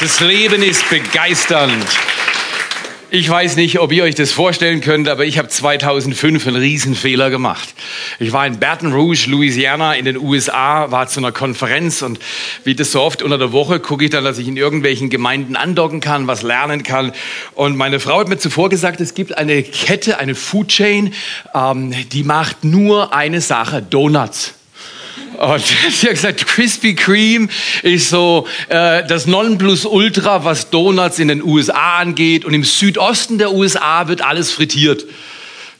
Das Leben ist begeisternd. Ich weiß nicht, ob ihr euch das vorstellen könnt, aber ich habe 2005 einen Riesenfehler gemacht. Ich war in Baton Rouge, Louisiana in den USA, war zu einer Konferenz und wie das so oft unter der Woche gucke ich dann, dass ich in irgendwelchen Gemeinden andocken kann, was lernen kann. Und meine Frau hat mir zuvor gesagt, es gibt eine Kette, eine Food Chain, ähm, die macht nur eine Sache, Donuts. Und sie hat gesagt, Krispy Kreme ist so äh, das Nonplusultra, was Donuts in den USA angeht. Und im Südosten der USA wird alles frittiert.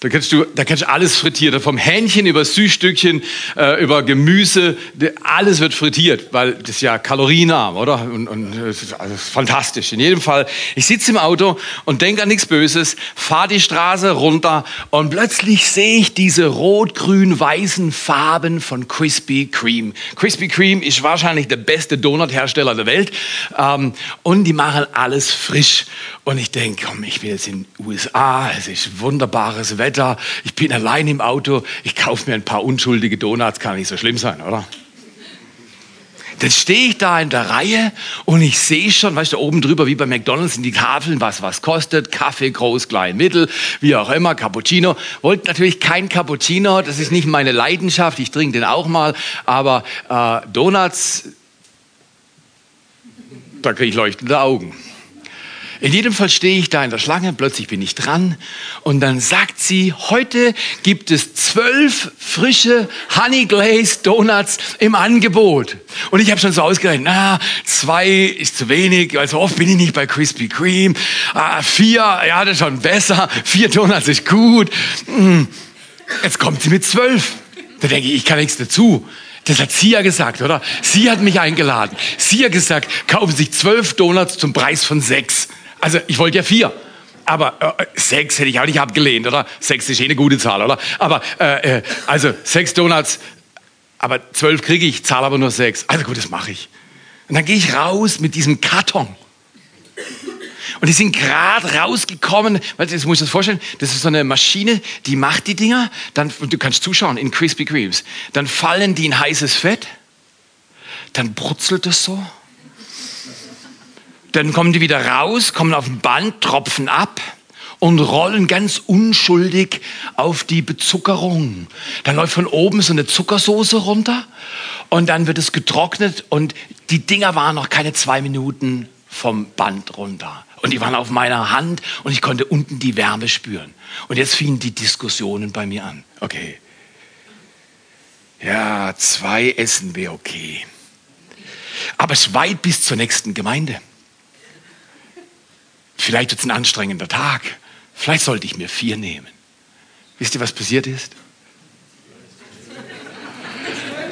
Da kannst du, da kannst du alles frittieren. Vom Hähnchen über Süßstückchen, äh, über Gemüse, alles wird frittiert, weil das ja kalorienarm, oder? Und, und also fantastisch. In jedem Fall, ich sitze im Auto und denke an nichts Böses, fahre die Straße runter und plötzlich sehe ich diese rot-grün-weißen Farben von Krispy Kreme. Krispy Kreme ist wahrscheinlich der beste Donuthersteller der Welt ähm, und die machen alles frisch. Und ich denke, komm, ich bin jetzt in den USA, es ist wunderbares Wetter, ich bin allein im Auto, ich kaufe mir ein paar unschuldige Donuts, kann nicht so schlimm sein, oder? Dann stehe ich da in der Reihe und ich sehe schon, weißt du, oben drüber wie bei McDonalds sind die Tafeln, was was kostet, Kaffee, groß, klein, mittel, wie auch immer, Cappuccino. Wollte natürlich kein Cappuccino, das ist nicht meine Leidenschaft, ich trinke den auch mal, aber äh, Donuts, da kriege ich leuchtende Augen. In jedem Fall stehe ich da in der Schlange, plötzlich bin ich dran und dann sagt sie, heute gibt es zwölf frische Honey Glazed Donuts im Angebot. Und ich habe schon so ausgerechnet, na, zwei ist zu wenig, weil so oft bin ich nicht bei Krispy Kreme. Ah, vier, ja, das ist schon besser. Vier Donuts ist gut. Hm. Jetzt kommt sie mit zwölf. Da denke ich, ich kann nichts dazu. Das hat sie ja gesagt, oder? Sie hat mich eingeladen. Sie hat gesagt, kaufen Sie sich zwölf Donuts zum Preis von sechs. Also ich wollte ja vier. Aber äh, sechs hätte ich auch nicht abgelehnt, oder? Sechs ist eh eine gute Zahl, oder? Aber äh, äh, also sechs Donuts, aber zwölf kriege ich, zahle aber nur sechs. Also gut, das mache ich. Und dann gehe ich raus mit diesem Karton. Und die sind gerade rausgekommen, weil das muss ich das vorstellen, das ist so eine Maschine, die macht die Dinger, dann, du kannst zuschauen in Krispy Kremes, dann fallen die in heißes Fett, dann brutzelt es so dann kommen die wieder raus, kommen auf ein Band, tropfen ab und rollen ganz unschuldig auf die Bezuckerung. Dann läuft von oben so eine Zuckersoße runter und dann wird es getrocknet und die Dinger waren noch keine zwei Minuten vom Band runter. Und die waren auf meiner Hand und ich konnte unten die Wärme spüren. Und jetzt fingen die Diskussionen bei mir an. Okay. Ja, zwei Essen wäre okay. Aber es ist weit bis zur nächsten Gemeinde. Vielleicht wird es ein anstrengender Tag. Vielleicht sollte ich mir vier nehmen. Wisst ihr, was passiert ist?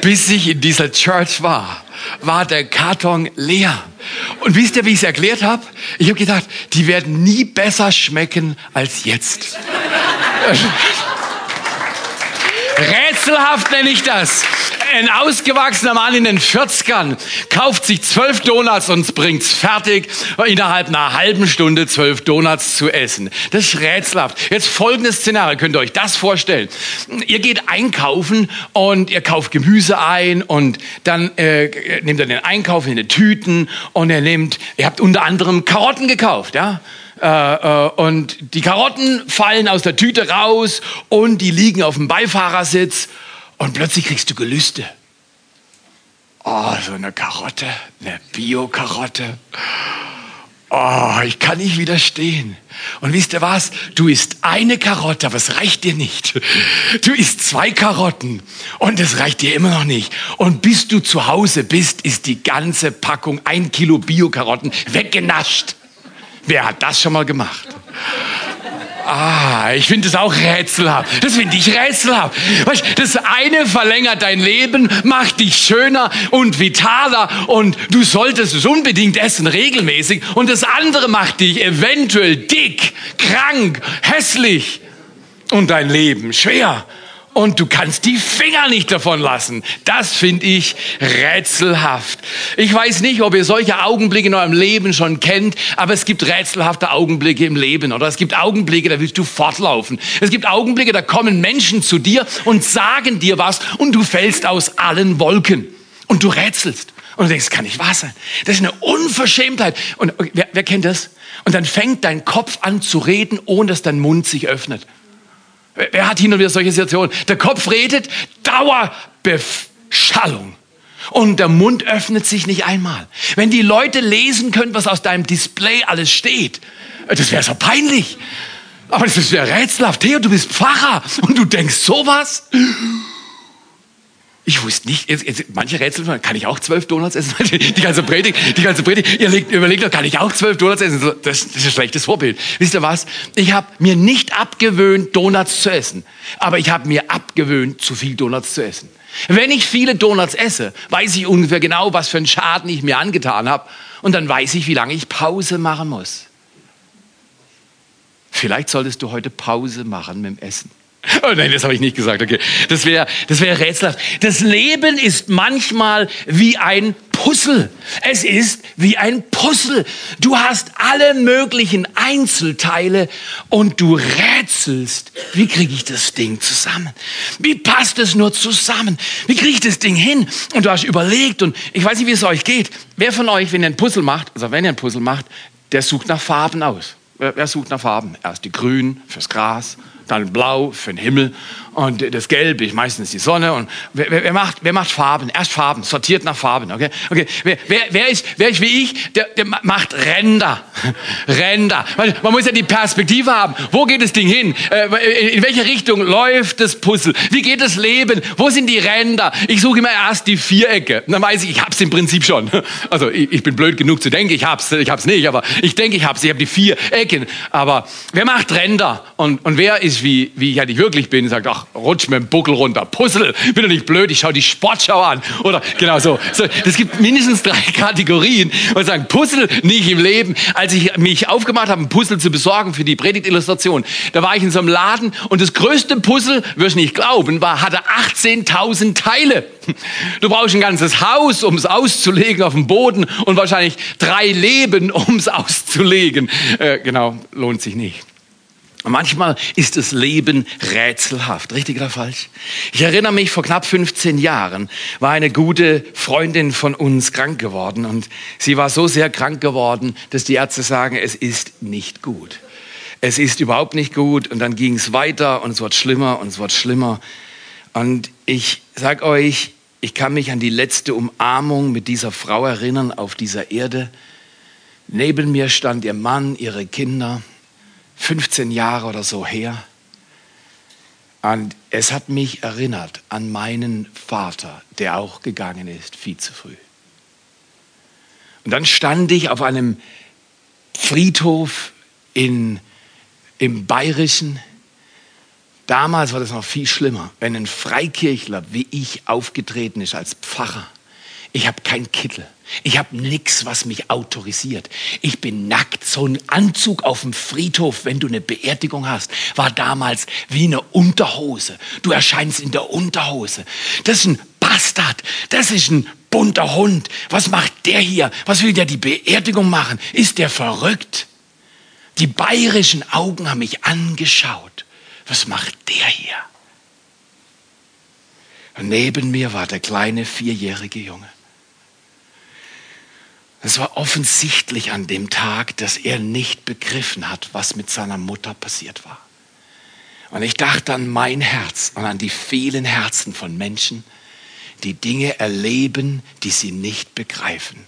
Bis ich in dieser Church war, war der Karton leer. Und wisst ihr, wie ich es erklärt habe? Ich habe gedacht, die werden nie besser schmecken als jetzt. Rätselhaft nenne ich das ein ausgewachsener Mann in den 40ern kauft sich zwölf Donuts und bringt's fertig, innerhalb einer halben Stunde zwölf Donuts zu essen. Das ist rätselhaft. Jetzt folgendes Szenario, könnt ihr euch das vorstellen. Ihr geht einkaufen und ihr kauft Gemüse ein und dann äh, nehmt ihr den Einkauf in den Tüten und ihr nehmt, ihr habt unter anderem Karotten gekauft, ja? Äh, äh, und die Karotten fallen aus der Tüte raus und die liegen auf dem Beifahrersitz und plötzlich kriegst du Gelüste. Oh, so eine Karotte, eine Bio-Karotte. Oh, ich kann nicht widerstehen. Und wisst ihr was? Du isst eine Karotte, aber es reicht dir nicht. Du isst zwei Karotten und es reicht dir immer noch nicht. Und bis du zu Hause bist, ist die ganze Packung ein Kilo Bio-Karotten weggenascht. Wer hat das schon mal gemacht? Ah, ich finde das auch rätselhaft. Das finde ich rätselhaft. Weißt, das eine verlängert dein Leben, macht dich schöner und vitaler und du solltest es unbedingt essen, regelmäßig. Und das andere macht dich eventuell dick, krank, hässlich und dein Leben schwer und du kannst die Finger nicht davon lassen. Das finde ich rätselhaft. Ich weiß nicht, ob ihr solche Augenblicke in eurem Leben schon kennt, aber es gibt rätselhafte Augenblicke im Leben oder es gibt Augenblicke, da willst du fortlaufen. Es gibt Augenblicke, da kommen Menschen zu dir und sagen dir was und du fällst aus allen Wolken und du rätselst. Und du denkst, das kann nicht wahr sein. Das ist eine Unverschämtheit. Und wer, wer kennt das? Und dann fängt dein Kopf an zu reden, ohne dass dein Mund sich öffnet. Wer hat hin und wieder solche Situationen? Der Kopf redet, Dauerbeschallung. Und der Mund öffnet sich nicht einmal. Wenn die Leute lesen können, was aus deinem Display alles steht, das wäre so peinlich. Aber das wäre rätselhaft. Theo, du bist Pfarrer und du denkst sowas? Ich wusste nicht, jetzt, jetzt, manche Rätsel, kann ich auch zwölf Donuts essen? Die ganze Predigt, die ganze Predigt, ihr legt, überlegt doch, kann ich auch zwölf Donuts essen? Das, das ist ein schlechtes Vorbild. Wisst ihr was? Ich habe mir nicht abgewöhnt, Donuts zu essen. Aber ich habe mir abgewöhnt, zu viel Donuts zu essen. Wenn ich viele Donuts esse, weiß ich ungefähr genau, was für einen Schaden ich mir angetan habe. Und dann weiß ich, wie lange ich Pause machen muss. Vielleicht solltest du heute Pause machen mit dem Essen. Oh nein, das habe ich nicht gesagt. Okay, das wäre das wäre rätselhaft. Das Leben ist manchmal wie ein Puzzle. Es ist wie ein Puzzle. Du hast alle möglichen Einzelteile und du rätselst, wie kriege ich das Ding zusammen? Wie passt es nur zusammen? Wie kriege ich das Ding hin? Und du hast überlegt und ich weiß nicht, wie es euch geht. Wer von euch, wenn ihr ein Puzzle macht, also wenn ihr ein Puzzle macht, der sucht nach Farben aus. Wer sucht nach Farben? Erst die Grün fürs Gras, dann Blau für den Himmel und das Gelb ist meistens die Sonne. Und wer, wer, macht, wer macht Farben? Erst Farben, sortiert nach Farben. Okay, okay. Wer, wer, wer, ist, wer ist wie ich? Der, der macht Ränder. Ränder. Man muss ja die Perspektive haben. Wo geht das Ding hin? Äh, in welche Richtung läuft das Puzzle? Wie geht das Leben? Wo sind die Ränder? Ich suche immer erst die Vierecke. Dann weiß ich, ich hab's im Prinzip schon. Also ich, ich bin blöd genug zu denken, ich hab's, ich hab's nicht, aber ich denke, ich hab's. Ich habe die vier Ecken. Aber wer macht Ränder? Und, und wer ist wie, wie ich eigentlich wirklich bin sagt, ach, rutsch mit dem Buckel runter. Puzzle, bin doch nicht blöd, ich schaue die Sportschau an. Oder genau so. so. Das gibt mindestens drei Kategorien und sagen, Puzzle nicht im Leben. Als ich mich aufgemacht habe, ein Puzzle zu besorgen für die Predigtillustration, da war ich in so einem Laden und das größte Puzzle, wirst nicht glauben, war, hatte 18.000 Teile. Du brauchst ein ganzes Haus, um es auszulegen auf dem Boden und wahrscheinlich drei Leben, um es auszulegen. Äh, genau, lohnt sich nicht. Manchmal ist das Leben rätselhaft, richtig oder falsch? Ich erinnere mich, vor knapp 15 Jahren war eine gute Freundin von uns krank geworden und sie war so sehr krank geworden, dass die Ärzte sagen, es ist nicht gut. Es ist überhaupt nicht gut und dann ging es weiter und es wird schlimmer und es wird schlimmer. Und ich sag euch, ich kann mich an die letzte Umarmung mit dieser Frau erinnern auf dieser Erde. Neben mir stand ihr Mann, ihre Kinder 15 Jahre oder so her. Und es hat mich erinnert an meinen Vater, der auch gegangen ist, viel zu früh. Und dann stand ich auf einem Friedhof in, im Bayerischen. Damals war das noch viel schlimmer, wenn ein Freikirchler wie ich aufgetreten ist als Pfarrer ich habe keinen Kittel. Ich habe nichts, was mich autorisiert. Ich bin nackt. So ein Anzug auf dem Friedhof, wenn du eine Beerdigung hast, war damals wie eine Unterhose. Du erscheinst in der Unterhose. Das ist ein Bastard. Das ist ein bunter Hund. Was macht der hier? Was will der die Beerdigung machen? Ist der verrückt? Die bayerischen Augen haben mich angeschaut. Was macht der hier? Und neben mir war der kleine vierjährige Junge. Es war offensichtlich an dem Tag, dass er nicht begriffen hat, was mit seiner Mutter passiert war. Und ich dachte an mein Herz und an die vielen Herzen von Menschen, die Dinge erleben, die sie nicht begreifen.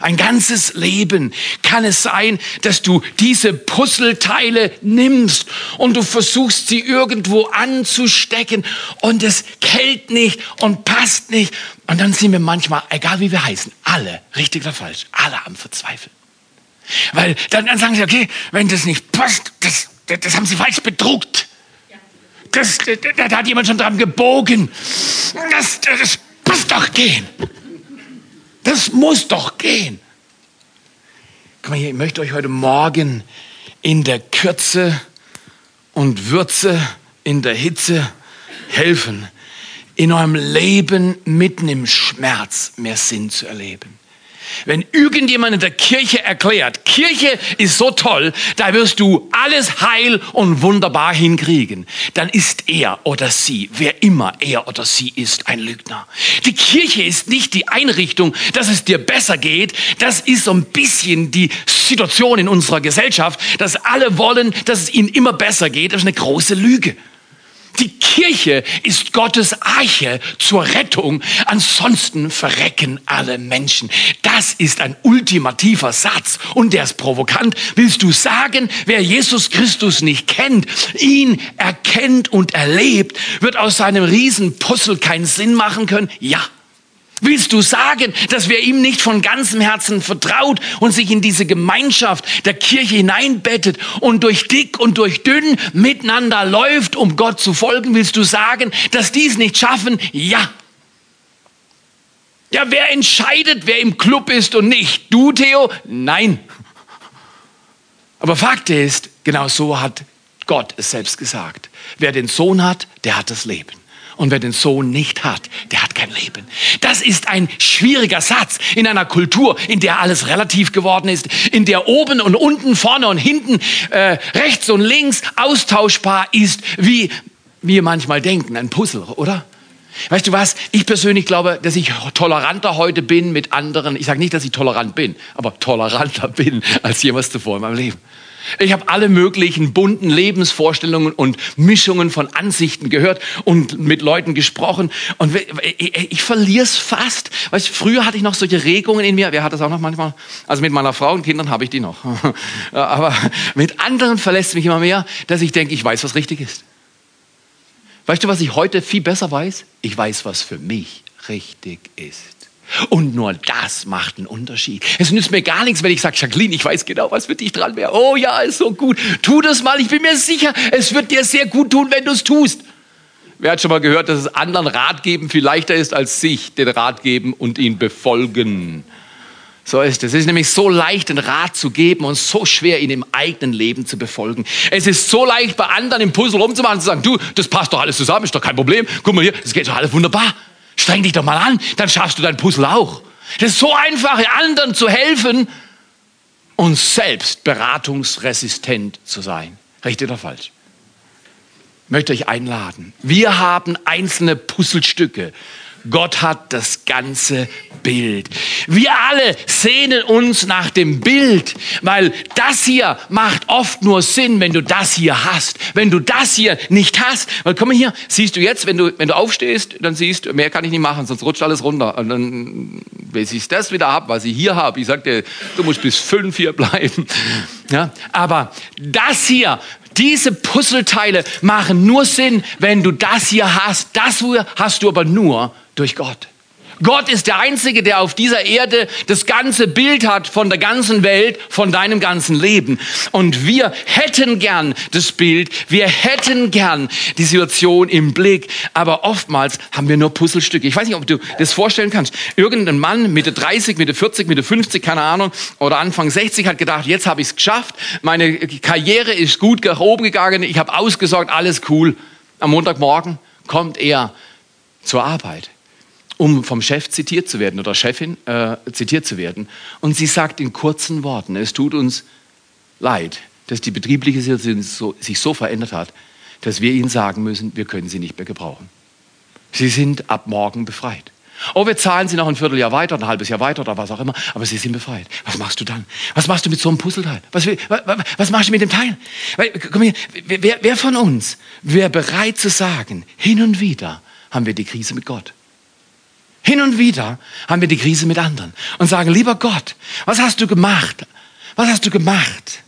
Ein ganzes Leben kann es sein, dass du diese Puzzleteile nimmst und du versuchst sie irgendwo anzustecken und es hält nicht und passt nicht. Und dann sind wir manchmal, egal wie wir heißen, alle, richtig oder falsch, alle am Verzweifeln. Weil dann, dann sagen sie, okay, wenn das nicht passt, das, das, das haben sie falsch bedruckt. Das, da, da hat jemand schon dran gebogen. Das, das passt doch gehen. Das muss doch gehen. Mal hier, ich möchte euch heute Morgen in der Kürze und Würze, in der Hitze helfen, in eurem Leben mitten im Schmerz mehr Sinn zu erleben. Wenn irgendjemand in der Kirche erklärt, Kirche ist so toll, da wirst du alles heil und wunderbar hinkriegen, dann ist er oder sie, wer immer er oder sie ist, ein Lügner. Die Kirche ist nicht die Einrichtung, dass es dir besser geht. Das ist so ein bisschen die Situation in unserer Gesellschaft, dass alle wollen, dass es ihnen immer besser geht. Das ist eine große Lüge. Die Kirche ist Gottes Arche zur Rettung. Ansonsten verrecken alle Menschen. Das ist ein ultimativer Satz und der ist provokant. Willst du sagen, wer Jesus Christus nicht kennt, ihn erkennt und erlebt, wird aus seinem Riesenpuzzle keinen Sinn machen können? Ja. Willst du sagen, dass wer ihm nicht von ganzem Herzen vertraut und sich in diese Gemeinschaft der Kirche hineinbettet und durch dick und durch dünn miteinander läuft, um Gott zu folgen? Willst du sagen, dass die es nicht schaffen? Ja. Ja, wer entscheidet, wer im Club ist und nicht? Du, Theo? Nein. Aber Fakt ist, genau so hat Gott es selbst gesagt. Wer den Sohn hat, der hat das Leben. Und wer den Sohn nicht hat, der hat kein Leben. Das ist ein schwieriger Satz in einer Kultur, in der alles relativ geworden ist, in der oben und unten, vorne und hinten, äh, rechts und links austauschbar ist, wie wir manchmal denken, ein Puzzle, oder? Weißt du was? Ich persönlich glaube, dass ich toleranter heute bin mit anderen. Ich sage nicht, dass ich tolerant bin, aber toleranter bin als jemals zuvor in meinem Leben. Ich habe alle möglichen bunten Lebensvorstellungen und Mischungen von Ansichten gehört und mit Leuten gesprochen. Und ich, verliere es fast. Weißt, früher hatte ich noch solche Regungen in mir. Wer hat das auch noch manchmal? Also mit meiner Frau und Kindern habe ich die noch. Aber mit anderen verlässt mich immer mehr, dass ich denke, ich weiß, was richtig ist. Weißt du, was ich heute viel besser weiß? Ich weiß, was für mich richtig ist. Und nur das macht einen Unterschied. Es nützt mir gar nichts, wenn ich sage, Jacqueline, ich weiß genau, was für dich dran wäre. Oh ja, ist so gut. Tu das mal. Ich bin mir sicher, es wird dir sehr gut tun, wenn du es tust. Wer hat schon mal gehört, dass es anderen Rat geben viel leichter ist, als sich den Rat geben und ihn befolgen? So ist es. Es ist nämlich so leicht, den Rat zu geben und so schwer, ihn im eigenen Leben zu befolgen. Es ist so leicht, bei anderen im Puzzle rumzumachen und zu sagen, du, das passt doch alles zusammen, ist doch kein Problem. Guck mal hier, das geht doch alles wunderbar. Streng dich doch mal an, dann schaffst du dein Puzzle auch. Das ist so einfach, anderen zu helfen und selbst beratungsresistent zu sein. Richtig oder falsch? Ich möchte euch einladen. Wir haben einzelne Puzzlestücke Gott hat das ganze Bild. Wir alle sehnen uns nach dem Bild, weil das hier macht oft nur Sinn, wenn du das hier hast. Wenn du das hier nicht hast, weil komm hier, siehst du jetzt, wenn du, wenn du aufstehst, dann siehst du, mehr kann ich nicht machen, sonst rutscht alles runter. Und dann, wenn ich das wieder habe, was ich hier habe, ich sag dir, du musst bis fünf hier bleiben. Ja, aber das hier diese Puzzleteile machen nur Sinn, wenn du das hier hast. Das hier hast du aber nur durch Gott. Gott ist der Einzige, der auf dieser Erde das ganze Bild hat von der ganzen Welt, von deinem ganzen Leben. Und wir hätten gern das Bild, wir hätten gern die Situation im Blick, aber oftmals haben wir nur Puzzlestücke. Ich weiß nicht, ob du das vorstellen kannst. Irgendein Mann, Mitte 30, Mitte 40, Mitte 50, keine Ahnung, oder Anfang 60 hat gedacht, jetzt habe ich es geschafft, meine Karriere ist gut nach oben gegangen, ich habe ausgesorgt, alles cool. Am Montagmorgen kommt er zur Arbeit um vom Chef zitiert zu werden oder Chefin äh, zitiert zu werden. Und sie sagt in kurzen Worten, es tut uns leid, dass die betriebliche Situation so, sich so verändert hat, dass wir ihnen sagen müssen, wir können sie nicht mehr gebrauchen. Sie sind ab morgen befreit. Oh, wir zahlen sie noch ein Vierteljahr weiter, ein halbes Jahr weiter oder was auch immer, aber sie sind befreit. Was machst du dann? Was machst du mit so einem Puzzleteil? Was, was, was machst du mit dem Teil? Komm hier, wer, wer von uns wäre bereit zu sagen, hin und wieder haben wir die Krise mit Gott? Hin und wieder haben wir die Krise mit anderen und sagen, lieber Gott, was hast du gemacht? Was hast du gemacht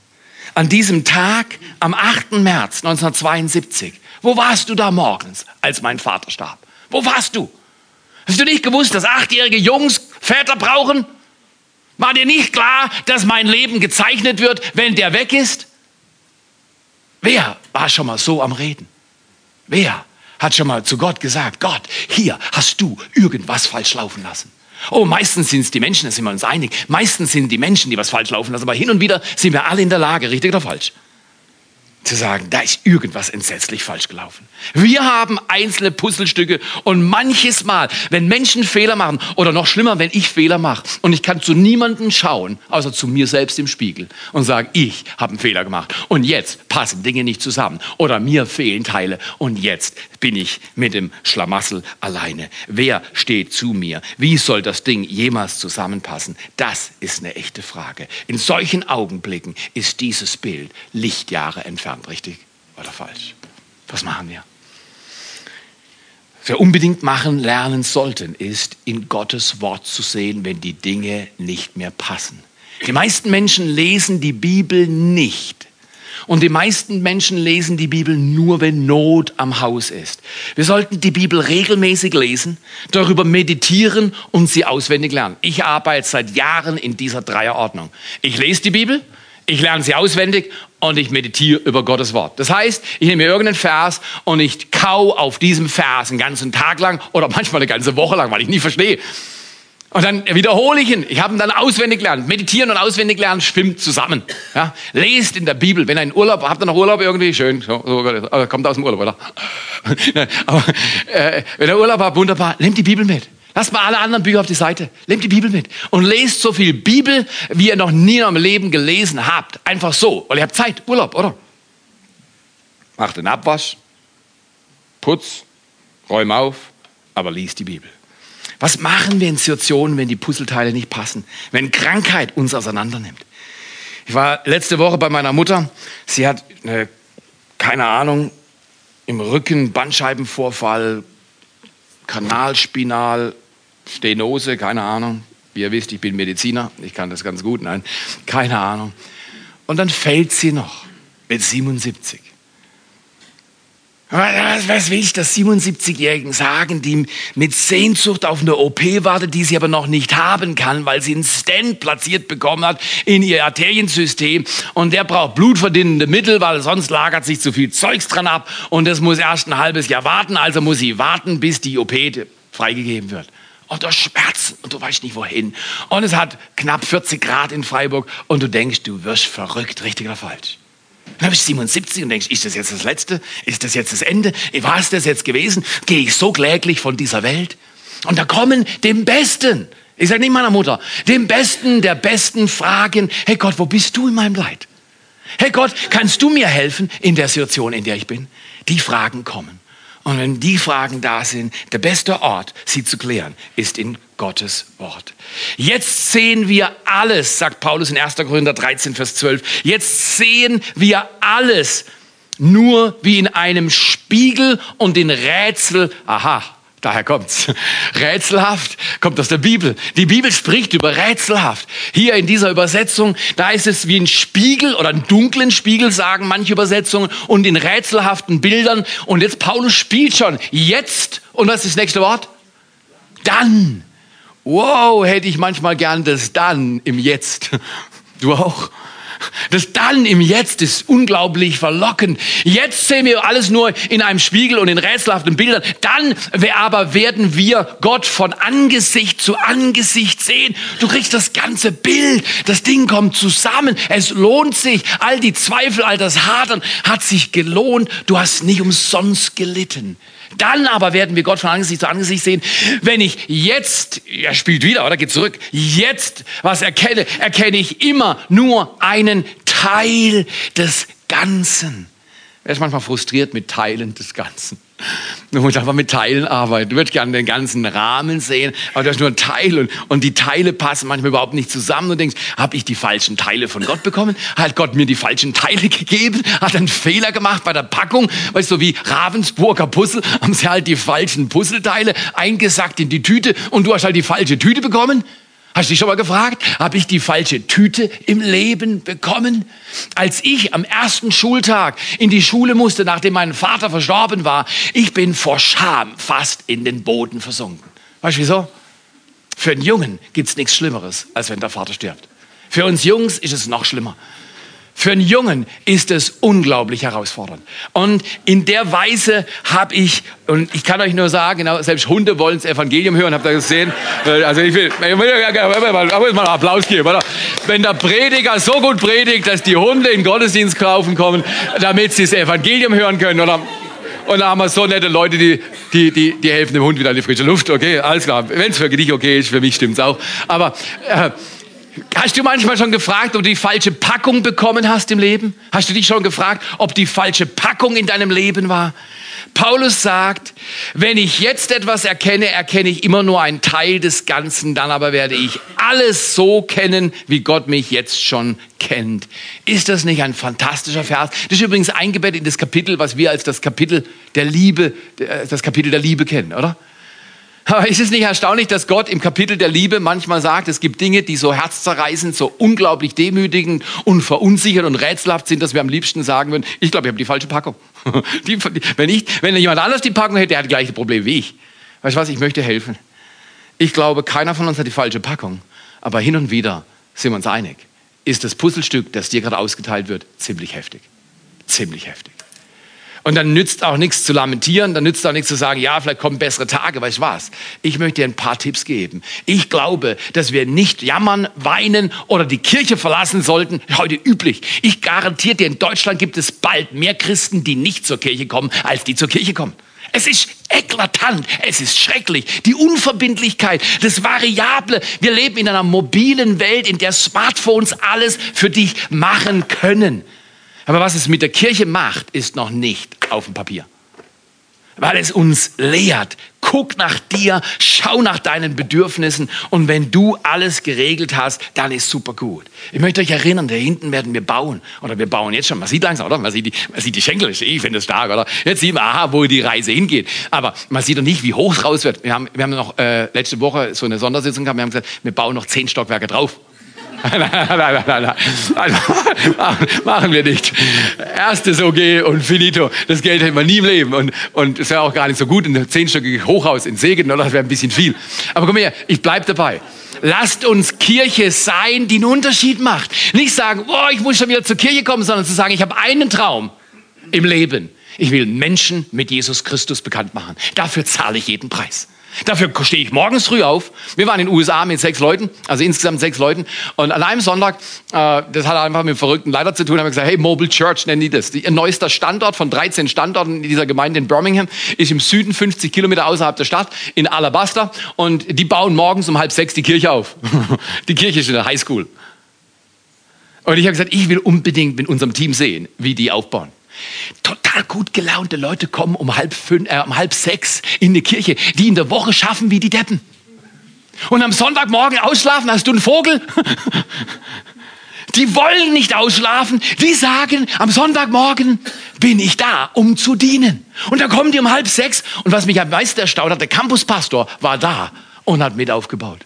an diesem Tag am 8. März 1972? Wo warst du da morgens, als mein Vater starb? Wo warst du? Hast du nicht gewusst, dass achtjährige Jungs Väter brauchen? War dir nicht klar, dass mein Leben gezeichnet wird, wenn der weg ist? Wer war schon mal so am Reden? Wer? Hat schon mal zu Gott gesagt, Gott, hier hast du irgendwas falsch laufen lassen. Oh, meistens sind es die Menschen, da sind wir uns einig. Meistens sind die Menschen, die was falsch laufen lassen, aber hin und wieder sind wir alle in der Lage, richtig oder falsch. Zu sagen, da ist irgendwas entsetzlich falsch gelaufen. Wir haben einzelne Puzzlestücke und manches Mal, wenn Menschen Fehler machen oder noch schlimmer, wenn ich Fehler mache und ich kann zu niemandem schauen, außer zu mir selbst im Spiegel und sagen, ich habe einen Fehler gemacht und jetzt passen Dinge nicht zusammen oder mir fehlen Teile und jetzt bin ich mit dem Schlamassel alleine. Wer steht zu mir? Wie soll das Ding jemals zusammenpassen? Das ist eine echte Frage. In solchen Augenblicken ist dieses Bild Lichtjahre entfernt, richtig oder falsch? Was machen wir? Was wir unbedingt machen lernen sollten, ist in Gottes Wort zu sehen, wenn die Dinge nicht mehr passen. Die meisten Menschen lesen die Bibel nicht und die meisten Menschen lesen die Bibel nur, wenn Not am Haus ist. Wir sollten die Bibel regelmäßig lesen, darüber meditieren und sie auswendig lernen. Ich arbeite seit Jahren in dieser Dreierordnung. Ich lese die Bibel, ich lerne sie auswendig und ich meditiere über Gottes Wort. Das heißt, ich nehme mir irgendeinen Vers und ich kau auf diesem Vers einen ganzen Tag lang oder manchmal eine ganze Woche lang, weil ich nie verstehe. Und dann wiederhole ich ihn. Ich habe ihn dann auswendig gelernt. Meditieren und auswendig lernen schwimmt zusammen. Ja? Lest in der Bibel. Wenn ihr einen Urlaub habt, ihr noch Urlaub irgendwie? Schön. So, so, kommt aus dem Urlaub, oder? Aber äh, wenn ihr Urlaub habt, wunderbar. Nehmt die Bibel mit. Lasst mal alle anderen Bücher auf die Seite. Nehmt die Bibel mit. Und lest so viel Bibel, wie ihr noch nie in eurem Leben gelesen habt. Einfach so. Weil ihr habt Zeit. Urlaub, oder? Macht den Abwasch. Putz. Räum auf. Aber liest die Bibel. Was machen wir in Situationen, wenn die Puzzleteile nicht passen? Wenn Krankheit uns auseinandernimmt? Ich war letzte Woche bei meiner Mutter. Sie hat, eine, keine Ahnung, im Rücken Bandscheibenvorfall, Kanalspinal, Stenose, keine Ahnung. Wie ihr wisst, ich bin Mediziner, ich kann das ganz gut, nein, keine Ahnung. Und dann fällt sie noch mit 77. Was, was will ich der 77-Jährigen sagen, die mit Sehnsucht auf eine OP wartet, die sie aber noch nicht haben kann, weil sie einen Stent platziert bekommen hat in ihr Arteriensystem und der braucht blutverdünnende Mittel, weil sonst lagert sich zu viel Zeugs dran ab und das muss erst ein halbes Jahr warten, also muss sie warten, bis die OP freigegeben wird. Und du Schmerzen und du weißt nicht wohin. Und es hat knapp 40 Grad in Freiburg und du denkst, du wirst verrückt, richtig oder falsch. Dann bist du 77 und denkst, ist das jetzt das Letzte? Ist das jetzt das Ende? War es das jetzt gewesen? Gehe ich so kläglich von dieser Welt? Und da kommen dem Besten, ich sage nicht meiner Mutter, dem Besten der Besten Fragen, hey Gott, wo bist du in meinem Leid? Hey Gott, kannst du mir helfen in der Situation, in der ich bin? Die Fragen kommen. Und wenn die Fragen da sind, der beste Ort, sie zu klären, ist in Gottes Wort. Jetzt sehen wir alles, sagt Paulus in 1. Korinther 13, Vers 12. Jetzt sehen wir alles nur wie in einem Spiegel und in Rätsel. Aha, Daher kommt's. Rätselhaft kommt aus der Bibel. Die Bibel spricht über rätselhaft. Hier in dieser Übersetzung, da ist es wie ein Spiegel oder einen dunklen Spiegel, sagen manche Übersetzungen, und in rätselhaften Bildern. Und jetzt Paulus spielt schon jetzt. Und was ist das nächste Wort? Dann. Wow, hätte ich manchmal gern das dann im Jetzt. Du auch? Das Dann im Jetzt ist unglaublich verlockend. Jetzt sehen wir alles nur in einem Spiegel und in rätselhaften Bildern. Dann aber werden wir Gott von Angesicht zu Angesicht sehen. Du kriegst das ganze Bild. Das Ding kommt zusammen. Es lohnt sich. All die Zweifel, all das Hadern hat sich gelohnt. Du hast nicht umsonst gelitten. Dann aber werden wir Gott von Angesicht zu Angesicht sehen. Wenn ich jetzt, er spielt wieder, oder geht zurück, jetzt was erkenne, erkenne ich immer nur einen Teil des Ganzen. Wer ist manchmal frustriert mit Teilen des Ganzen? Du musst einfach mit Teilen arbeiten. Du würdest gerne den ganzen Rahmen sehen, aber du hast nur ein Teil und, und die Teile passen manchmal überhaupt nicht zusammen. Und denkst, habe ich die falschen Teile von Gott bekommen? Hat Gott mir die falschen Teile gegeben? Hat einen Fehler gemacht bei der Packung? Weißt du, wie Ravensburger Puzzle haben sie halt die falschen Puzzleteile eingesackt in die Tüte und du hast halt die falsche Tüte bekommen? Hast du dich schon mal gefragt, habe ich die falsche Tüte im Leben bekommen? Als ich am ersten Schultag in die Schule musste, nachdem mein Vater verstorben war, ich bin vor Scham fast in den Boden versunken. Weißt du wieso? Für einen Jungen gibt's nichts Schlimmeres, als wenn der Vater stirbt. Für uns Jungs ist es noch schlimmer. Für einen Jungen ist es unglaublich herausfordernd. Und in der Weise habe ich, und ich kann euch nur sagen, genau, selbst Hunde wollen das Evangelium hören, habt ihr gesehen? Also ich will, ich will mal einen Applaus geben. Oder? Wenn der Prediger so gut predigt, dass die Hunde in Gottesdienst kaufen kommen, damit sie das Evangelium hören können, oder? Und da haben wir so nette Leute, die, die, die, die helfen dem Hund wieder in die frische Luft. Okay, alles klar. Wenn es für dich okay ist, für mich stimmt's auch. Aber äh, Hast du manchmal schon gefragt, ob du die falsche Packung bekommen hast im Leben? Hast du dich schon gefragt, ob die falsche Packung in deinem Leben war? Paulus sagt, wenn ich jetzt etwas erkenne, erkenne ich immer nur einen Teil des Ganzen, dann aber werde ich alles so kennen, wie Gott mich jetzt schon kennt. Ist das nicht ein fantastischer Vers? Das ist übrigens eingebettet in das Kapitel, was wir als das Kapitel der Liebe, das Kapitel der Liebe kennen, oder? Aber ist es nicht erstaunlich, dass Gott im Kapitel der Liebe manchmal sagt, es gibt Dinge, die so herzzerreißend, so unglaublich demütigend und verunsichert und rätselhaft sind, dass wir am liebsten sagen würden, ich glaube, ich habe die falsche Packung. Die, wenn, ich, wenn jemand anders die Packung hätte, der hat das gleiche Problem wie ich. Weißt du was, ich möchte helfen. Ich glaube, keiner von uns hat die falsche Packung. Aber hin und wieder sind wir uns einig, ist das Puzzlestück, das dir gerade ausgeteilt wird, ziemlich heftig. Ziemlich heftig. Und dann nützt auch nichts zu lamentieren, dann nützt auch nichts zu sagen, ja, vielleicht kommen bessere Tage, weißt du was? Ich möchte dir ein paar Tipps geben. Ich glaube, dass wir nicht jammern, weinen oder die Kirche verlassen sollten, heute üblich. Ich garantiere dir, in Deutschland gibt es bald mehr Christen, die nicht zur Kirche kommen, als die zur Kirche kommen. Es ist eklatant, es ist schrecklich. Die Unverbindlichkeit, das Variable. Wir leben in einer mobilen Welt, in der Smartphones alles für dich machen können. Aber was es mit der Kirche macht, ist noch nicht auf dem Papier. Weil es uns lehrt. Guck nach dir, schau nach deinen Bedürfnissen und wenn du alles geregelt hast, dann ist super gut. Ich möchte euch erinnern, da hinten werden wir bauen. Oder wir bauen jetzt schon. Man sieht langsam, oder? Man sieht die, man sieht die Schenkel. Ich finde es stark, oder? Jetzt sieht man, aha, wo die Reise hingeht. Aber man sieht doch nicht, wie hoch es raus wird. Wir haben, wir haben noch äh, letzte Woche so eine Sondersitzung gehabt. Wir haben gesagt, wir bauen noch zehn Stockwerke drauf nein, nein, nein, nein. Also, machen wir nicht. Erstes OG und finito. Das Geld hätten wir nie im Leben. Und, und es wäre auch gar nicht so gut, ein zehnstöckiges Hochhaus in Segen, das wäre ein bisschen viel. Aber komm her, ich bleib dabei. Lasst uns Kirche sein, die einen Unterschied macht. Nicht sagen, oh, ich muss schon wieder zur Kirche kommen, sondern zu sagen, ich habe einen Traum im Leben. Ich will Menschen mit Jesus Christus bekannt machen. Dafür zahle ich jeden Preis. Dafür stehe ich morgens früh auf. Wir waren in den USA mit sechs Leuten, also insgesamt sechs Leuten. Und an einem Sonntag, äh, das hat einfach mit dem verrückten Leiter zu tun, haben wir gesagt, hey, Mobile Church nennen die das. Ihr neuester Standort von 13 Standorten in dieser Gemeinde in Birmingham ist im Süden 50 Kilometer außerhalb der Stadt in Alabasta. Und die bauen morgens um halb sechs die Kirche auf. die Kirche ist in der Highschool. Und ich habe gesagt, ich will unbedingt mit unserem Team sehen, wie die aufbauen. Total gut gelaunte Leute kommen um halb, fünf, äh, um halb sechs in die Kirche, die in der Woche schaffen wie die Deppen. Und am Sonntagmorgen ausschlafen, hast du einen Vogel? Die wollen nicht ausschlafen. Die sagen, am Sonntagmorgen bin ich da, um zu dienen. Und da kommen die um halb sechs. Und was mich am meisten erstaunt hat, der Campuspastor war da und hat mit aufgebaut.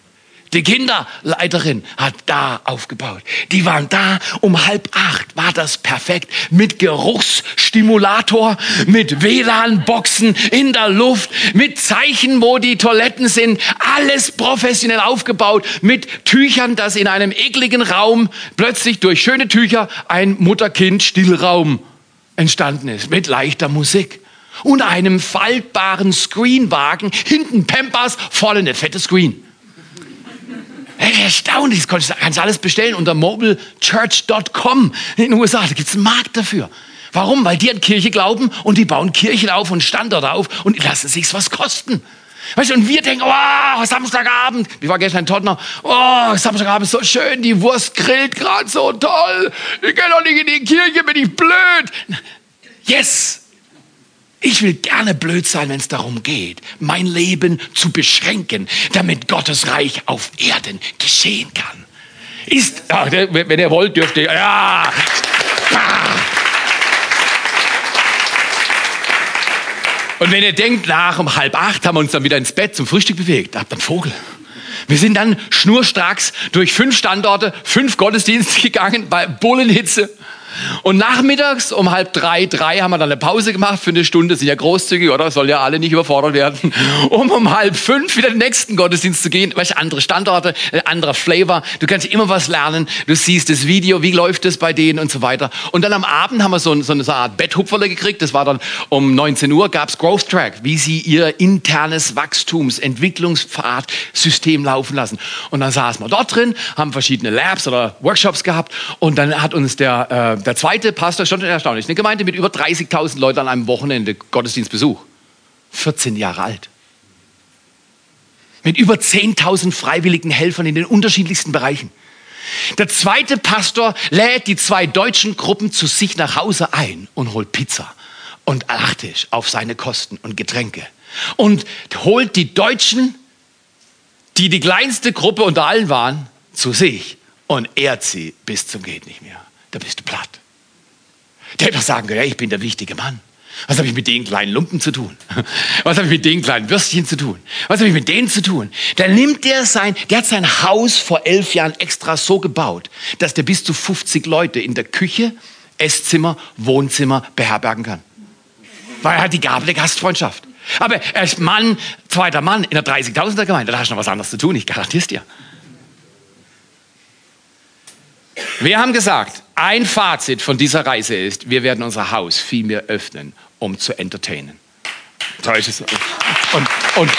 Die Kinderleiterin hat da aufgebaut. Die waren da um halb acht, war das perfekt. Mit Geruchsstimulator, mit WLAN-Boxen in der Luft, mit Zeichen, wo die Toiletten sind. Alles professionell aufgebaut, mit Tüchern, dass in einem ekligen Raum plötzlich durch schöne Tücher ein Mutter-Kind-Stillraum entstanden ist. Mit leichter Musik und einem faltbaren Screenwagen, hinten Pampers, vorne eine fette Screen. Hey, erstaunlich, das kannst du alles bestellen unter mobilechurch.com in den USA. Da gibt es einen Markt dafür. Warum? Weil die an Kirche glauben und die bauen Kirchen auf und Standorte auf und lassen sich's was kosten. Weißt du, und wir denken, oh, Samstagabend, wie war gestern in Tottenham, oh, Samstagabend so schön, die Wurst grillt gerade so toll, ich gehe doch nicht in die Kirche, bin ich blöd. Yes, ich will gerne blöd sein, wenn es darum geht, mein Leben zu beschränken, damit Gottes Reich auf Erden geschehen kann. Ist, ach, wenn ihr wollt, dürft ihr, ja. Und wenn ihr denkt, nach um halb acht haben wir uns dann wieder ins Bett zum Frühstück bewegt, habt einen Vogel. Wir sind dann schnurstracks durch fünf Standorte, fünf Gottesdienste gegangen bei Bullenhitze Und nachmittags um halb drei, drei haben wir dann eine Pause gemacht für eine Stunde, sind ja großzügig, oder? Soll ja alle nicht überfordert werden. Um um halb fünf wieder den nächsten Gottesdienst zu gehen. Weißt du, andere Standorte, äh, anderer Flavor. Du kannst immer was lernen. Du siehst das Video, wie läuft es bei denen und so weiter. Und dann am Abend haben wir so, so eine Art Betthupferle gekriegt. Das war dann um 19 Uhr, gab's Growth Track, wie sie ihr internes Wachstums-, Entwicklungspfad-System laufen lassen. Und dann saßen wir dort drin, haben verschiedene Labs oder Workshops gehabt. Und dann hat uns der, äh, der zweite Pastor, schon erstaunlich, eine Gemeinde mit über 30.000 Leuten an einem Wochenende Gottesdienstbesuch. 14 Jahre alt. Mit über 10.000 freiwilligen Helfern in den unterschiedlichsten Bereichen. Der zweite Pastor lädt die zwei deutschen Gruppen zu sich nach Hause ein und holt Pizza und Nachtisch auf seine Kosten und Getränke. Und holt die Deutschen, die die kleinste Gruppe unter allen waren, zu sich und ehrt sie bis zum geht nicht mehr. Da bist du platt. Der hätte doch sagen können, ja, ich bin der wichtige Mann. Was habe ich mit den kleinen Lumpen zu tun? Was habe ich mit den kleinen Würstchen zu tun? Was habe ich mit denen zu tun? Da nimmt der sein, der hat sein Haus vor elf Jahren extra so gebaut, dass der bis zu 50 Leute in der Küche, Esszimmer, Wohnzimmer beherbergen kann. Weil er hat die Gabe der Gastfreundschaft. Aber er ist Mann, zweiter Mann in der 30.000er Gemeinde. Da hast du noch was anderes zu tun, ich garantiere es dir. Wir haben gesagt, ein Fazit von dieser Reise ist, wir werden unser Haus viel mehr öffnen, um zu entertainen. Und, und,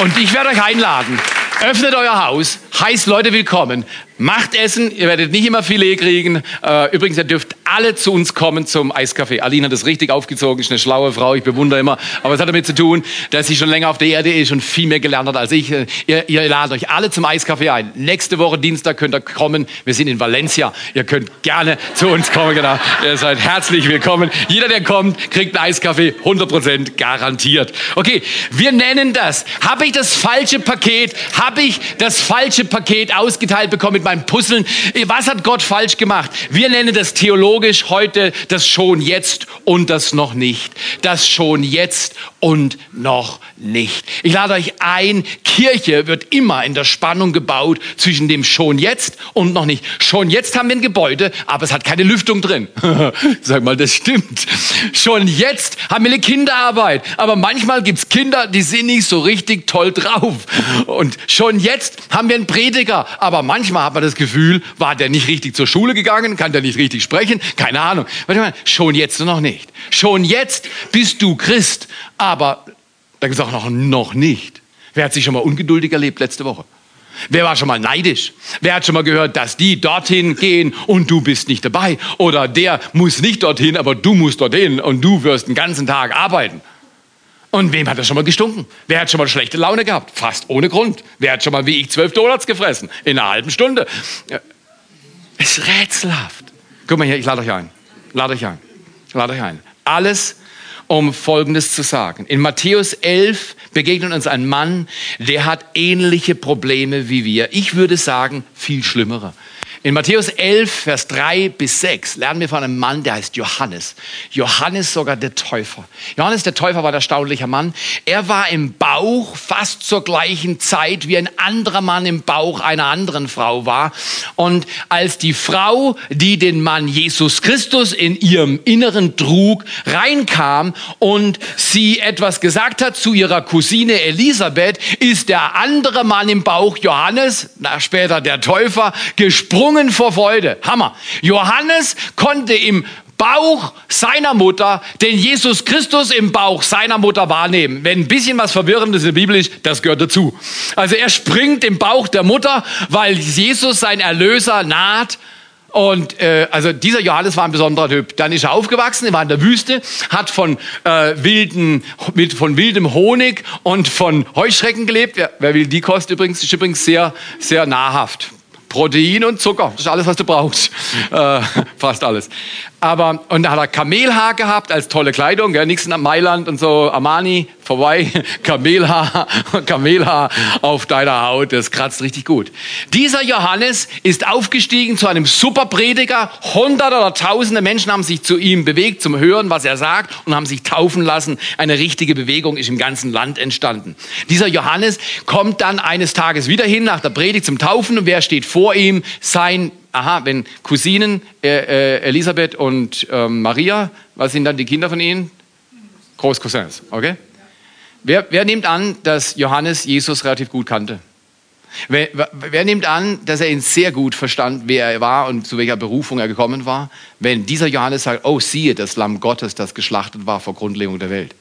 und ich werde euch einladen. Öffnet euer Haus, heißt Leute willkommen, macht Essen, ihr werdet nicht immer Filet kriegen. Äh, übrigens, ihr dürft alle zu uns kommen zum Eiscafé. Aline hat das richtig aufgezogen, ist eine schlaue Frau, ich bewundere immer. Aber es hat damit zu tun, dass sie schon länger auf der Erde ist und viel mehr gelernt hat als ich. Äh, ihr, ihr ladet euch alle zum Eiscafé ein. Nächste Woche Dienstag könnt ihr kommen. Wir sind in Valencia. Ihr könnt gerne zu uns kommen, genau. Ihr seid herzlich willkommen. Jeder, der kommt, kriegt einen Eiskaffee, 100% garantiert. Okay, wir nennen das. Habe ich das falsche Paket, habe ich das falsche Paket ausgeteilt bekommen mit beim Puzzeln. Was hat Gott falsch gemacht? Wir nennen das theologisch heute das schon jetzt und das noch nicht. Das schon jetzt und noch nicht. Ich lade euch ein, Kirche wird immer in der Spannung gebaut zwischen dem schon jetzt und noch nicht. Schon jetzt haben wir ein Gebäude, aber es hat keine Lüftung drin. Sag mal, das stimmt. Schon jetzt haben wir eine Kinderarbeit, aber manchmal gibt's Kinder, die sind nicht so richtig toll drauf. Und schon jetzt haben wir einen Prediger, aber manchmal hat man das Gefühl, war der nicht richtig zur Schule gegangen, kann der nicht richtig sprechen, keine Ahnung. Schon jetzt noch nicht. Schon jetzt bist du Christ, aber da gibt es auch noch, noch nicht. Wer hat sich schon mal ungeduldig erlebt letzte Woche? Wer war schon mal neidisch? Wer hat schon mal gehört, dass die dorthin gehen und du bist nicht dabei? Oder der muss nicht dorthin, aber du musst dorthin und du wirst den ganzen Tag arbeiten. Und wem hat das schon mal gestunken? Wer hat schon mal schlechte Laune gehabt? Fast ohne Grund. Wer hat schon mal wie ich zwölf Donuts gefressen? In einer halben Stunde. Ist rätselhaft. Guck mal hier, ich lade euch ein. Lade euch ein. Lade euch ein. Alles um Folgendes zu sagen. In Matthäus 11 begegnet uns ein Mann, der hat ähnliche Probleme wie wir. Ich würde sagen, viel schlimmere. In Matthäus 11, Vers 3 bis 6 lernen wir von einem Mann, der heißt Johannes. Johannes sogar der Täufer. Johannes der Täufer war ein erstaunlicher Mann. Er war im Bauch fast zur gleichen Zeit, wie ein anderer Mann im Bauch einer anderen Frau war. Und als die Frau, die den Mann Jesus Christus in ihrem Inneren trug, reinkam und sie etwas gesagt hat zu ihrer Cousine Elisabeth, ist der andere Mann im Bauch, Johannes, na, später der Täufer, gesprungen gesprungen vor Freude. Hammer. Johannes konnte im Bauch seiner Mutter den Jesus Christus im Bauch seiner Mutter wahrnehmen. Wenn ein bisschen was Verwirrendes in der Bibel ist, das gehört dazu. Also er springt im Bauch der Mutter, weil Jesus sein Erlöser naht. Und äh, also dieser Johannes war ein besonderer Typ. Dann ist er aufgewachsen, er war in der Wüste, hat von äh, wilden, mit, von wildem Honig und von Heuschrecken gelebt. Wer, wer will die Kost übrigens? Ist übrigens sehr, sehr nahrhaft. Protein und Zucker. Das ist alles, was du brauchst. Äh, fast alles. Aber, und da hat er Kamelhaar gehabt als tolle Kleidung, gell? nichts in Mailand und so, Armani, vorbei, Kamelhaar, Kamelhaar auf deiner Haut, das kratzt richtig gut. Dieser Johannes ist aufgestiegen zu einem Superprediger, hunderte oder tausende Menschen haben sich zu ihm bewegt, zum Hören, was er sagt und haben sich taufen lassen. Eine richtige Bewegung ist im ganzen Land entstanden. Dieser Johannes kommt dann eines Tages wieder hin nach der Predigt zum Taufen und wer steht vor ihm? Sein aha, wenn Cousinen äh, äh, Elisabeth und ähm, Maria, was sind dann die Kinder von ihnen? Großcousins, okay? Wer, wer nimmt an, dass Johannes Jesus relativ gut kannte? Wer, wer, nimmt an, dass er ihn sehr gut verstand, wer er war und zu welcher Berufung er gekommen war, wenn dieser Johannes sagt, oh siehe, das Lamm Gottes, das geschlachtet war vor Grundlegung der Welt?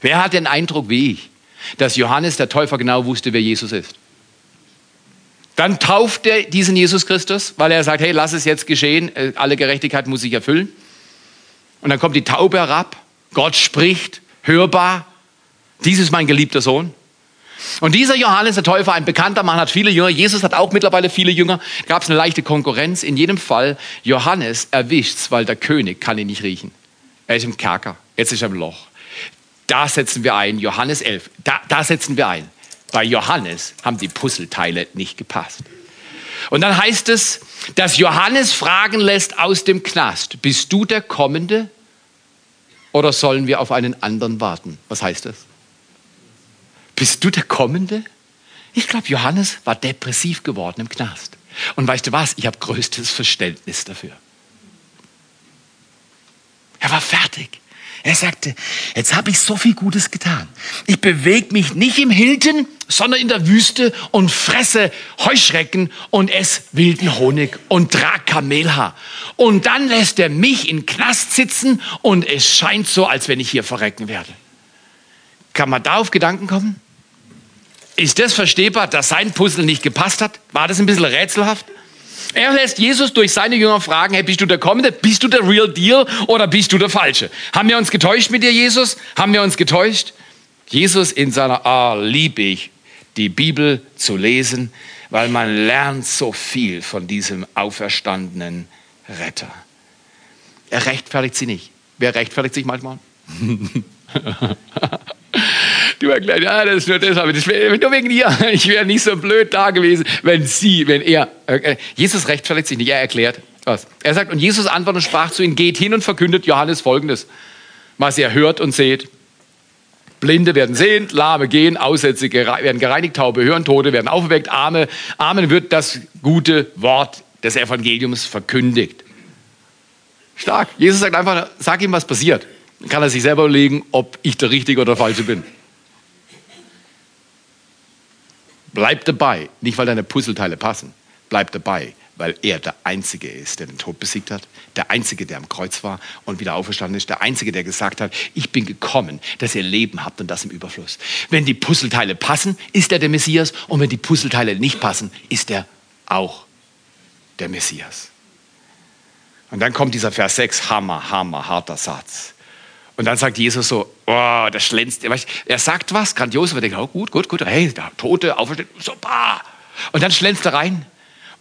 Wer hat den Eindruck wie ich, dass Johannes der Täufer genau wusste, wer Jesus ist? Dann tauft er diesen Jesus Christus, weil er sagt, hey, lass es jetzt geschehen, äh, alle Gerechtigkeit muss sich erfüllen. Und dann kommt die Taube herab, Gott spricht, hörbar, dies ist mein geliebter Sohn. Und dieser Johannes der Täufer, ein bekannter Mann, hat viele Jünger. Jesus hat auch mittlerweile viele Jünger. Gab es eine leichte Konkurrenz. In jedem Fall, Johannes erwischt's, weil der König kann ihn nicht riechen. Er ist im Kerker, jetzt ist er im Loch. Da setzen wir ein, Johannes 11, da, da setzen wir ein. Bei Johannes haben die Puzzleteile nicht gepasst. Und dann heißt es, dass Johannes fragen lässt aus dem Knast, bist du der Kommende oder sollen wir auf einen anderen warten? Was heißt das? Bist du der Kommende? Ich glaube, Johannes war depressiv geworden im Knast. Und weißt du was? Ich habe größtes Verständnis dafür. Er war fertig. Er sagte, jetzt habe ich so viel Gutes getan. Ich bewege mich nicht im Hilton, sondern in der Wüste und fresse Heuschrecken und esse wilden Honig und trage Kamelhaar. Und dann lässt er mich in Knast sitzen und es scheint so, als wenn ich hier verrecken werde. Kann man da auf Gedanken kommen? Ist das verstehbar, dass sein Puzzle nicht gepasst hat? War das ein bisschen rätselhaft? Er lässt Jesus durch seine Jünger fragen, hey, bist du der Kommende? Bist du der Real Deal oder bist du der Falsche? Haben wir uns getäuscht mit dir, Jesus? Haben wir uns getäuscht? Jesus in seiner, ah, lieb ich, die Bibel zu lesen, weil man lernt so viel von diesem auferstandenen Retter. Er rechtfertigt sie nicht. Wer rechtfertigt sich manchmal? Du erklärst, ja, das ist nur deshalb, das wäre nur wegen ihr. Ich wäre nicht so blöd da gewesen, wenn sie, wenn er. Äh, Jesus rechtfertigt sich nicht, er erklärt was. Er sagt, und Jesus antwortet und sprach zu ihnen, geht hin und verkündet Johannes folgendes, was ihr hört und seht. Blinde werden sehend, Lahme gehen, Aussätzige werden gereinigt, Taube hören, Tote werden auferweckt, Arme, Armen wird das gute Wort des Evangeliums verkündigt. Stark. Jesus sagt einfach, sag ihm, was passiert. Dann kann er sich selber überlegen, ob ich der Richtige oder der Falsche bin. Bleib dabei, nicht weil deine Puzzleteile passen. Bleib dabei, weil er der Einzige ist, der den Tod besiegt hat, der Einzige, der am Kreuz war und wieder auferstanden ist, der Einzige, der gesagt hat, ich bin gekommen, dass ihr Leben habt und das im Überfluss. Wenn die Puzzleteile passen, ist er der Messias und wenn die Puzzleteile nicht passen, ist er auch der Messias. Und dann kommt dieser Vers 6, Hammer, Hammer, harter Satz. Und dann sagt Jesus so, oh, das schlänzt. Er sagt was, grandios, wir denken, oh, gut, gut, gut, hey, da, Tote, auferstehen, super. Und dann schlänzt er rein.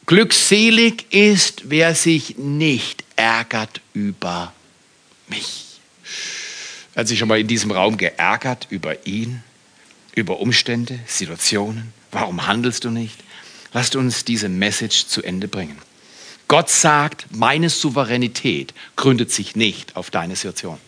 Glückselig ist, wer sich nicht ärgert über mich. Er hat sich schon mal in diesem Raum geärgert über ihn, über Umstände, Situationen. Warum handelst du nicht? Lasst uns diese Message zu Ende bringen. Gott sagt, meine Souveränität gründet sich nicht auf deine Situation.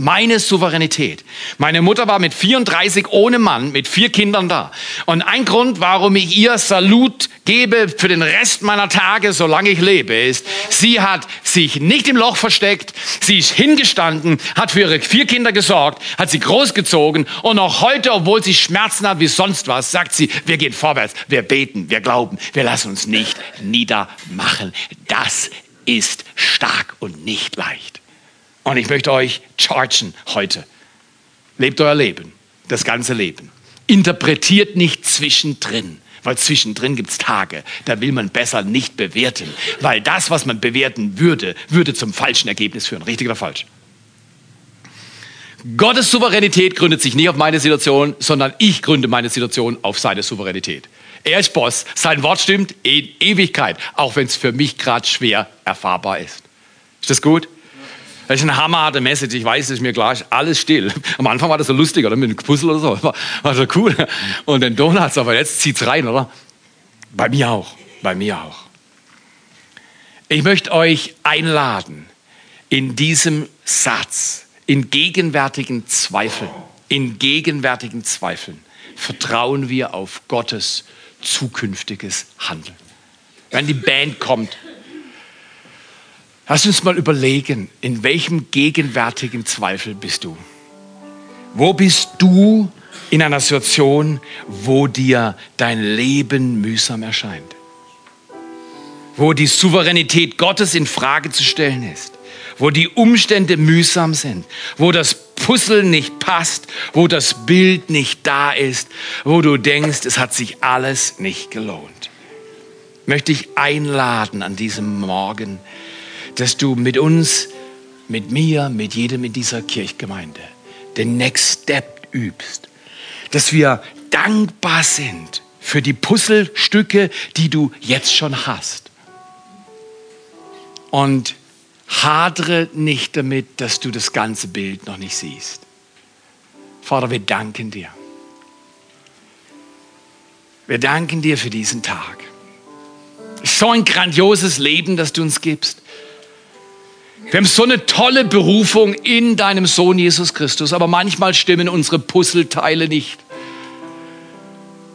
Meine Souveränität. Meine Mutter war mit 34 ohne Mann, mit vier Kindern da. Und ein Grund, warum ich ihr Salut gebe für den Rest meiner Tage, solange ich lebe, ist, sie hat sich nicht im Loch versteckt, sie ist hingestanden, hat für ihre vier Kinder gesorgt, hat sie großgezogen und auch heute, obwohl sie Schmerzen hat wie sonst was, sagt sie, wir gehen vorwärts, wir beten, wir glauben, wir lassen uns nicht niedermachen. Das ist stark und nicht leicht. Und ich möchte euch chargen heute. Lebt euer Leben, das ganze Leben. Interpretiert nicht zwischendrin, weil zwischendrin gibt es Tage, da will man besser nicht bewerten, weil das, was man bewerten würde, würde zum falschen Ergebnis führen. Richtig oder falsch? Gottes Souveränität gründet sich nicht auf meine Situation, sondern ich gründe meine Situation auf seine Souveränität. Er ist Boss, sein Wort stimmt in Ewigkeit, auch wenn es für mich gerade schwer erfahrbar ist. Ist das gut? Das ist eine hammerharte Message, ich weiß, es ist mir klar, alles still. Am Anfang war das so lustig, oder? Mit einem Puzzle oder so. War, war so cool. Und den Donuts, aber jetzt zieht's rein, oder? Bei mir auch. Bei mir auch. Ich möchte euch einladen, in diesem Satz, in gegenwärtigen Zweifeln, in gegenwärtigen Zweifeln, vertrauen wir auf Gottes zukünftiges Handeln. Wenn die Band kommt, Lass uns mal überlegen, in welchem gegenwärtigen Zweifel bist du? Wo bist du in einer Situation, wo dir dein Leben mühsam erscheint? Wo die Souveränität Gottes in Frage zu stellen ist? Wo die Umstände mühsam sind? Wo das Puzzle nicht passt? Wo das Bild nicht da ist? Wo du denkst, es hat sich alles nicht gelohnt? Möchte ich einladen an diesem Morgen, dass du mit uns, mit mir, mit jedem in dieser Kirchgemeinde den Next Step übst. Dass wir dankbar sind für die Puzzlestücke, die du jetzt schon hast. Und hadre nicht damit, dass du das ganze Bild noch nicht siehst. Vater, wir danken dir. Wir danken dir für diesen Tag. So ein grandioses Leben, das du uns gibst. Wir haben so eine tolle Berufung in deinem Sohn Jesus Christus, aber manchmal stimmen unsere Puzzleteile nicht.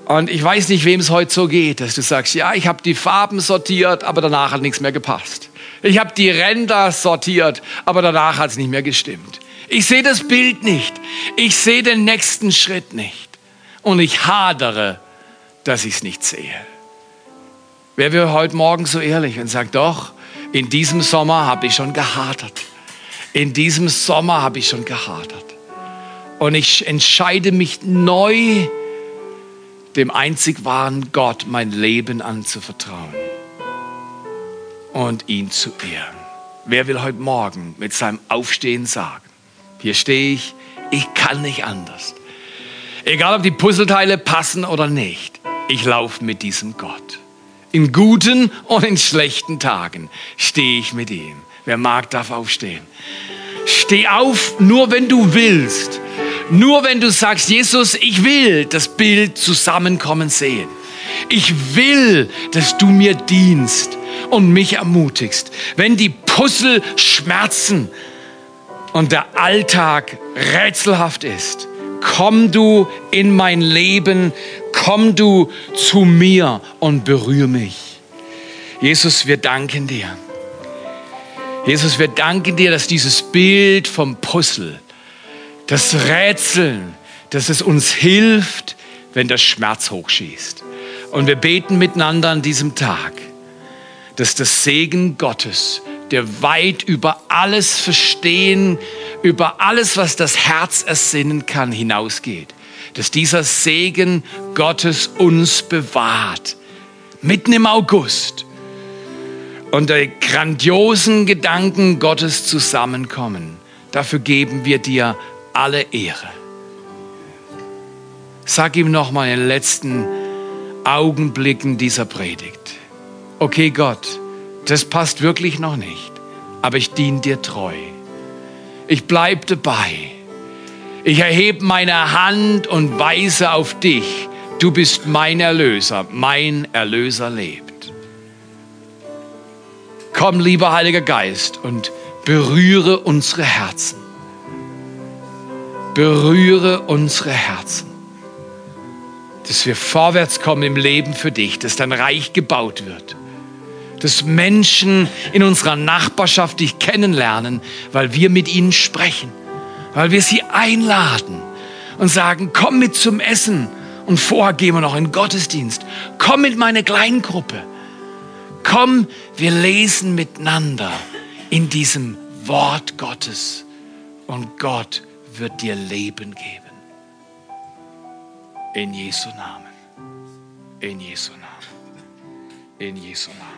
Und ich weiß nicht, wem es heute so geht, dass du sagst, ja, ich habe die Farben sortiert, aber danach hat nichts mehr gepasst. Ich habe die Ränder sortiert, aber danach hat es nicht mehr gestimmt. Ich sehe das Bild nicht. Ich sehe den nächsten Schritt nicht. Und ich hadere, dass ich es nicht sehe. Wer wäre heute Morgen so ehrlich und sagt, doch, in diesem Sommer habe ich schon gehadert. In diesem Sommer habe ich schon gehadert. Und ich entscheide mich neu, dem einzig wahren Gott mein Leben anzuvertrauen und ihn zu ehren. Wer will heute Morgen mit seinem Aufstehen sagen, hier stehe ich, ich kann nicht anders. Egal ob die Puzzleteile passen oder nicht, ich laufe mit diesem Gott. In guten und in schlechten Tagen stehe ich mit ihm. Wer mag, darf aufstehen. Steh auf, nur wenn du willst. Nur wenn du sagst, Jesus, ich will das Bild zusammenkommen sehen. Ich will, dass du mir dienst und mich ermutigst. Wenn die Puzzle schmerzen und der Alltag rätselhaft ist, komm du in mein Leben komm du zu mir und berühre mich. Jesus, wir danken dir. Jesus, wir danken dir, dass dieses Bild vom Puzzle, das Rätseln, dass es uns hilft, wenn der Schmerz hochschießt. Und wir beten miteinander an diesem Tag, dass das Segen Gottes, der weit über alles Verstehen, über alles, was das Herz ersinnen kann, hinausgeht dass dieser Segen Gottes uns bewahrt. Mitten im August. Die grandiosen Gedanken Gottes zusammenkommen. Dafür geben wir dir alle Ehre. Sag ihm nochmal in den letzten Augenblicken dieser Predigt. Okay, Gott, das passt wirklich noch nicht, aber ich diene dir treu. Ich bleibe dabei. Ich erhebe meine Hand und weise auf dich. Du bist mein Erlöser. Mein Erlöser lebt. Komm, lieber Heiliger Geist, und berühre unsere Herzen. Berühre unsere Herzen. Dass wir vorwärts kommen im Leben für dich, dass dein Reich gebaut wird. Dass Menschen in unserer Nachbarschaft dich kennenlernen, weil wir mit ihnen sprechen weil wir sie einladen und sagen, komm mit zum Essen und vorher gehen wir noch in den Gottesdienst. Komm mit meiner Kleingruppe. Komm, wir lesen miteinander in diesem Wort Gottes und Gott wird dir Leben geben. In Jesu Namen. In Jesu Namen. In Jesu Namen.